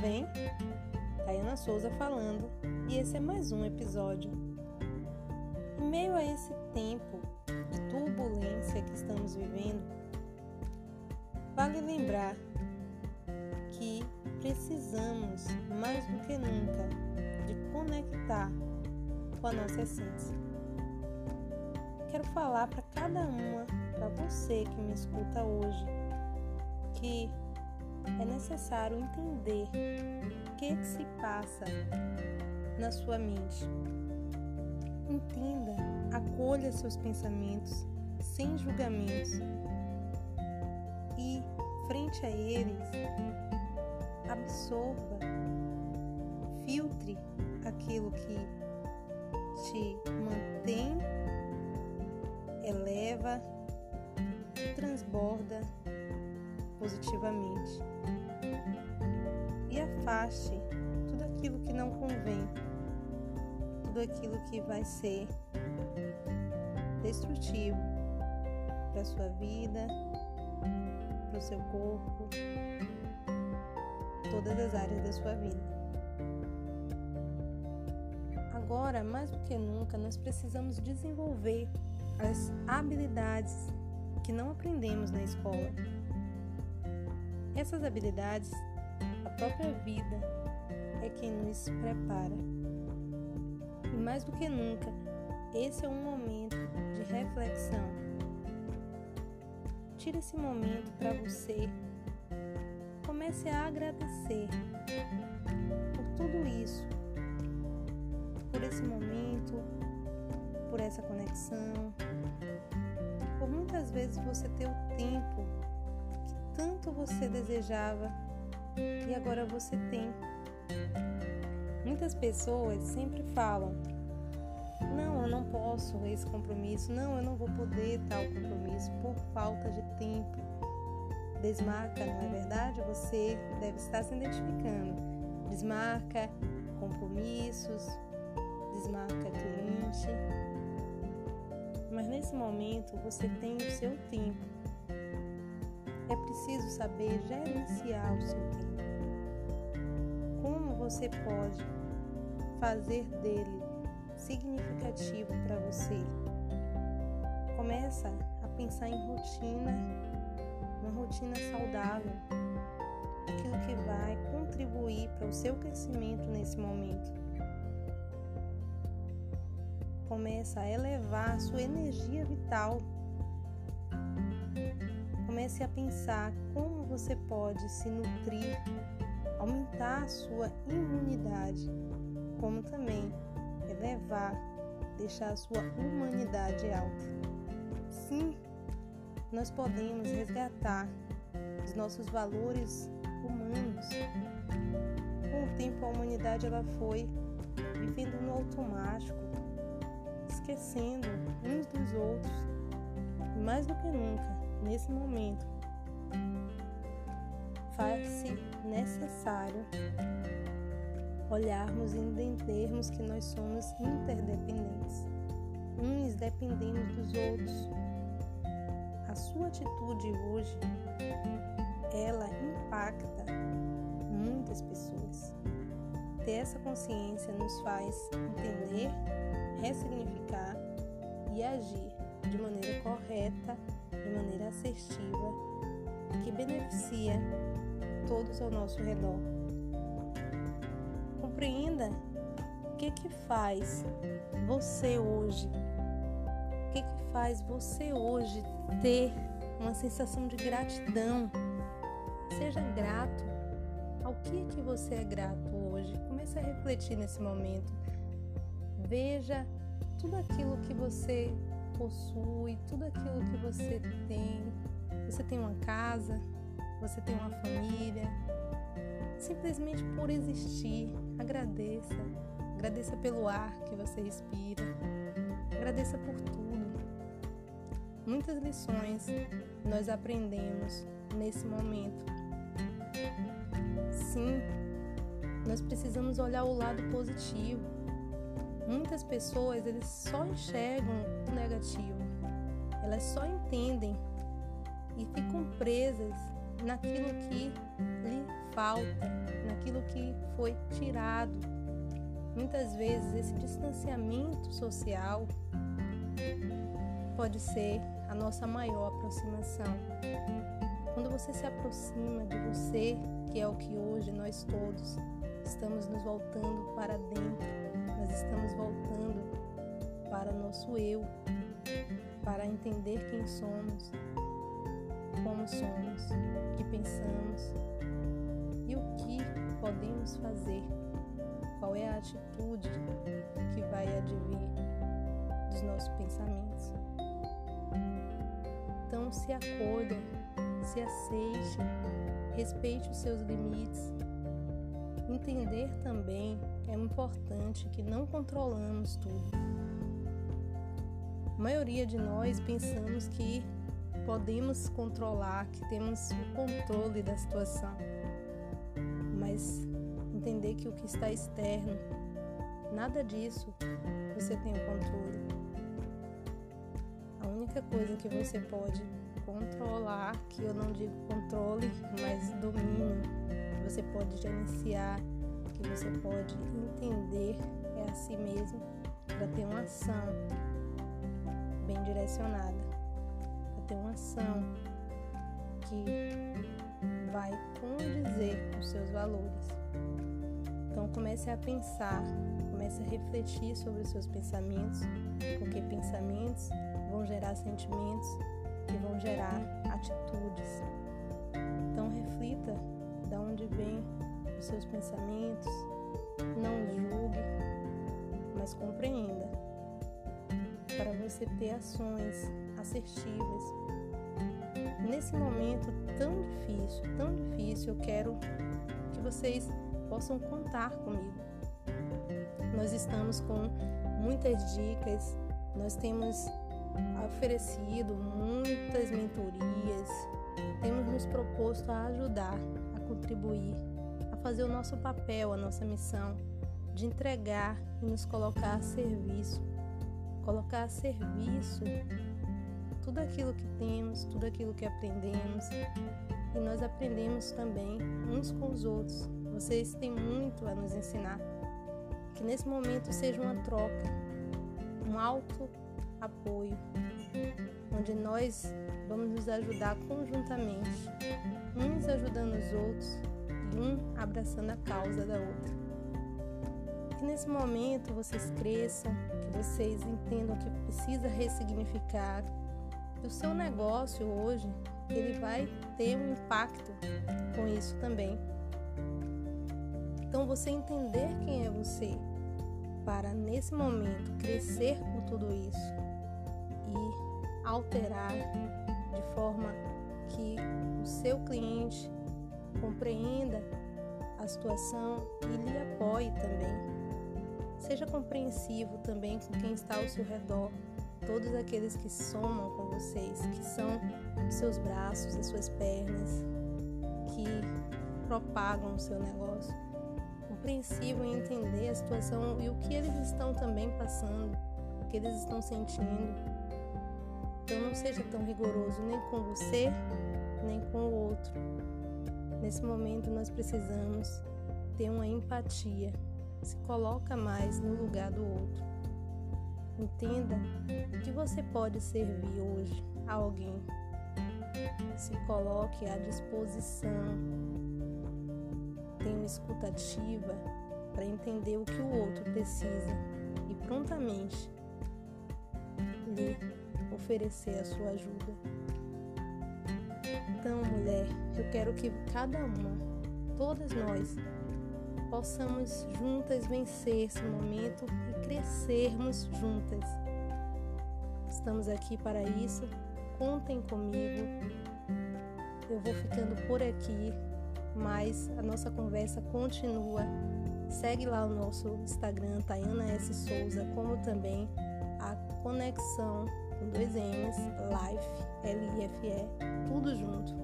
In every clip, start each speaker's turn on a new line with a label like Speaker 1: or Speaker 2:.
Speaker 1: bem? Tayana Souza falando e esse é mais um episódio. Em meio a esse tempo de turbulência que estamos vivendo, vale lembrar que precisamos mais do que nunca de conectar com a nossa essência. Quero falar para cada uma, para você que me escuta hoje, que é necessário entender o que, que se passa na sua mente. Entenda, acolha seus pensamentos sem julgamentos e, frente a eles, absorva, filtre aquilo que te mantém, eleva, transborda positivamente. E afaste tudo aquilo que não convém, tudo aquilo que vai ser destrutivo para sua vida, para o seu corpo, todas as áreas da sua vida. Agora, mais do que nunca, nós precisamos desenvolver as habilidades que não aprendemos na escola. Essas habilidades, a própria vida é quem nos prepara. E mais do que nunca, esse é um momento de reflexão. Tire esse momento para você. Comece a agradecer por tudo isso, por esse momento, por essa conexão, por muitas vezes você ter o tempo tanto você desejava e agora você tem. Muitas pessoas sempre falam: não, eu não posso esse compromisso, não, eu não vou poder tal compromisso por falta de tempo. Desmarca, não é verdade? Você deve estar se identificando. Desmarca compromissos, desmarca cliente. Mas nesse momento você tem o seu tempo é preciso saber gerenciar o seu tempo. Como você pode fazer dele significativo para você? Começa a pensar em rotina, uma rotina saudável, aquilo que vai contribuir para o seu crescimento nesse momento. Começa a elevar a sua energia vital Comece a pensar como você pode se nutrir, aumentar a sua imunidade, como também elevar, deixar a sua humanidade alta. Sim, nós podemos resgatar os nossos valores humanos. Com o tempo, a humanidade ela foi vivendo no automático, esquecendo uns dos outros, mais do que nunca nesse momento, faz-se necessário olharmos e entendermos que nós somos interdependentes, uns dependemos dos outros. A sua atitude hoje, ela impacta muitas pessoas. Ter essa consciência nos faz entender, ressignificar e agir de maneira correta de maneira assertiva que beneficia todos ao nosso redor. Compreenda o que que faz você hoje, o que que faz você hoje ter uma sensação de gratidão. Seja grato ao que que você é grato hoje. Comece a refletir nesse momento. Veja tudo aquilo que você possui, tudo aquilo que você tem. Você tem uma casa, você tem uma família. Simplesmente por existir, agradeça. Agradeça pelo ar que você respira. Agradeça por tudo. Muitas lições nós aprendemos nesse momento. Sim, nós precisamos olhar o lado positivo Muitas pessoas eles só enxergam o negativo, elas só entendem e ficam presas naquilo que lhe falta, naquilo que foi tirado. Muitas vezes esse distanciamento social pode ser a nossa maior aproximação. Quando você se aproxima de você, que é o que hoje nós todos estamos nos voltando para dentro, nós estamos voltando para nosso eu, para entender quem somos, como somos, o que pensamos e o que podemos fazer, qual é a atitude que vai advir dos nossos pensamentos. Então se acolha, se aceite, respeite os seus limites. Entender também é importante que não controlamos tudo. A maioria de nós pensamos que podemos controlar, que temos o controle da situação. Mas entender que o que está externo, nada disso você tem o controle. A única coisa que você pode controlar, que eu não digo controle, mas domínio, que você pode gerenciar, que você pode entender é a si mesmo para ter uma ação bem direcionada, para ter uma ação que vai condizer com os seus valores. Então comece a pensar, comece a refletir sobre os seus pensamentos, porque pensamentos vão gerar sentimentos que vão gerar atitudes. Então reflita de onde vêm os seus pensamentos, não julgue, mas compreenda para você ter ações assertivas. Nesse momento tão difícil, tão difícil, eu quero que vocês possam contar comigo. Nós estamos com muitas dicas, nós temos oferecido muitas mentorias, temos nos proposto a ajudar, a contribuir, fazer o nosso papel, a nossa missão de entregar e nos colocar a serviço, colocar a serviço tudo aquilo que temos, tudo aquilo que aprendemos e nós aprendemos também uns com os outros. Vocês têm muito a nos ensinar. Que nesse momento seja uma troca, um alto apoio, onde nós vamos nos ajudar conjuntamente, uns ajudando os outros um abraçando a causa da outra. Que nesse momento vocês cresçam, que vocês entendam que precisa ressignificar, que o seu negócio hoje ele vai ter um impacto com isso também. Então você entender quem é você para nesse momento crescer com tudo isso e alterar de forma que o seu cliente compreenda a situação e lhe apoie também. Seja compreensivo também com quem está ao seu redor, todos aqueles que somam com vocês, que são os seus braços, as suas pernas, que propagam o seu negócio. Compreensivo em entender a situação e o que eles estão também passando, o que eles estão sentindo então não seja tão rigoroso nem com você, nem com o outro. Nesse momento nós precisamos ter uma empatia. Se coloca mais no lugar do outro. Entenda que você pode servir hoje a alguém. Se coloque à disposição. Tenha uma escutativa para entender o que o outro precisa e prontamente lhe oferecer a sua ajuda. Então, mulher, eu quero que cada uma, todas nós, possamos juntas vencer esse momento e crescermos juntas. Estamos aqui para isso. Contem comigo. Eu vou ficando por aqui, mas a nossa conversa continua. Segue lá o nosso Instagram, Tayana S. Souza, como também a Conexão com dois M's, Life, L-I-F-E, tudo junto.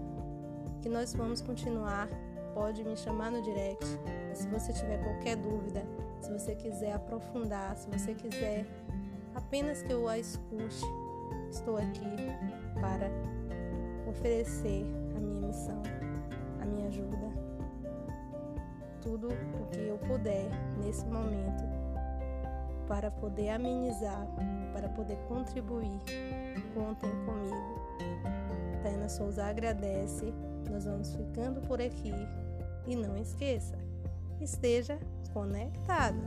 Speaker 1: Que nós vamos continuar. Pode me chamar no direct. Se você tiver qualquer dúvida, se você quiser aprofundar, se você quiser apenas que eu a escute, estou aqui para oferecer a minha missão, a minha ajuda. tudo o que eu puder nesse momento para poder amenizar, para poder contribuir. Contem comigo. Taina Souza agradece. Nós vamos ficando por aqui. E não esqueça, esteja conectado.